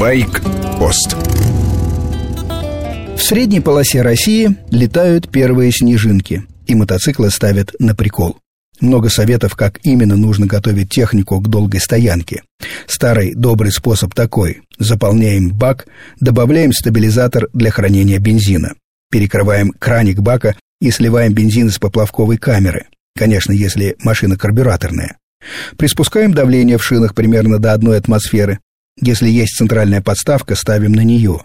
Байк-пост В средней полосе России летают первые снежинки, и мотоциклы ставят на прикол. Много советов, как именно нужно готовить технику к долгой стоянке. Старый добрый способ такой. Заполняем бак, добавляем стабилизатор для хранения бензина. Перекрываем краник бака и сливаем бензин из поплавковой камеры. Конечно, если машина карбюраторная. Приспускаем давление в шинах примерно до одной атмосферы. Если есть центральная подставка, ставим на нее.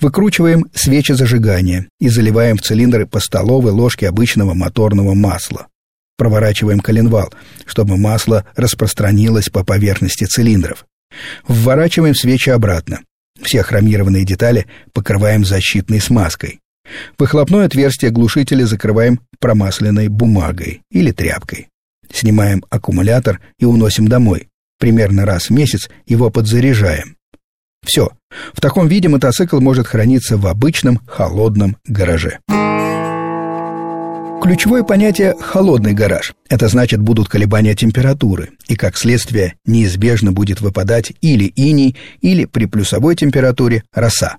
Выкручиваем свечи зажигания и заливаем в цилиндры по столовой ложке обычного моторного масла. Проворачиваем коленвал, чтобы масло распространилось по поверхности цилиндров. Вворачиваем свечи обратно. Все хромированные детали покрываем защитной смазкой. Выхлопное отверстие глушителя закрываем промасленной бумагой или тряпкой. Снимаем аккумулятор и уносим домой. Примерно раз в месяц его подзаряжаем. Все. В таком виде мотоцикл может храниться в обычном холодном гараже. Ключевое понятие «холодный гараж» — это значит будут колебания температуры, и как следствие неизбежно будет выпадать или иней, или при плюсовой температуре роса.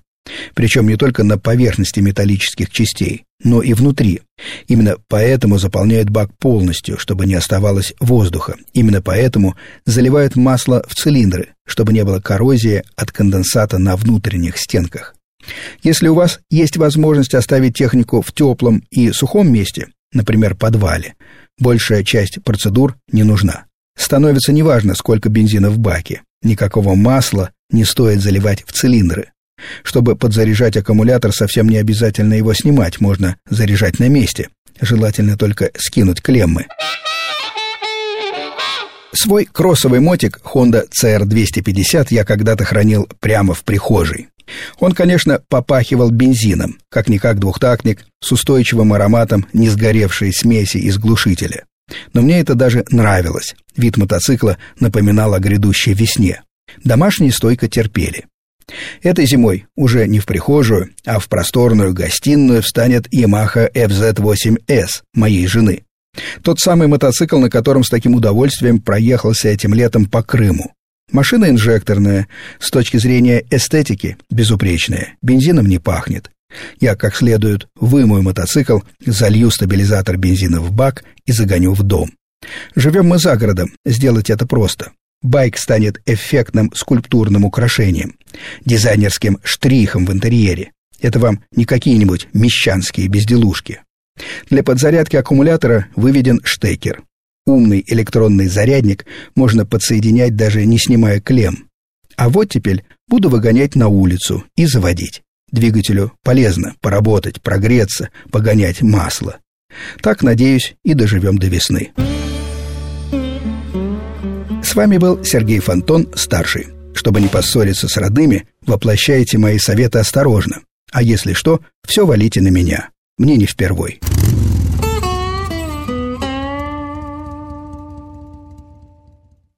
Причем не только на поверхности металлических частей, но и внутри. Именно поэтому заполняют бак полностью, чтобы не оставалось воздуха. Именно поэтому заливают масло в цилиндры, чтобы не было коррозии от конденсата на внутренних стенках. Если у вас есть возможность оставить технику в теплом и сухом месте, например, подвале, большая часть процедур не нужна. Становится неважно, сколько бензина в баке. Никакого масла не стоит заливать в цилиндры. Чтобы подзаряжать аккумулятор, совсем не обязательно его снимать, можно заряжать на месте. Желательно только скинуть клеммы. Свой кроссовый мотик Honda CR250 я когда-то хранил прямо в прихожей. Он, конечно, попахивал бензином, как-никак двухтактник, с устойчивым ароматом несгоревшей смеси из глушителя. Но мне это даже нравилось. Вид мотоцикла напоминал о грядущей весне. Домашние стойко терпели. Этой зимой уже не в прихожую, а в просторную гостиную встанет Yamaha FZ8S моей жены. Тот самый мотоцикл, на котором с таким удовольствием проехался этим летом по Крыму. Машина инжекторная, с точки зрения эстетики безупречная, бензином не пахнет. Я как следует вымою мотоцикл, залью стабилизатор бензина в бак и загоню в дом. Живем мы за городом, сделать это просто байк станет эффектным скульптурным украшением, дизайнерским штрихом в интерьере. Это вам не какие-нибудь мещанские безделушки. Для подзарядки аккумулятора выведен штекер. Умный электронный зарядник можно подсоединять даже не снимая клем. А вот теперь буду выгонять на улицу и заводить. Двигателю полезно поработать, прогреться, погонять масло. Так, надеюсь, и доживем до весны. С вами был Сергей Фонтон, старший. Чтобы не поссориться с родными, воплощайте мои советы осторожно. А если что, все валите на меня. Мне не впервой.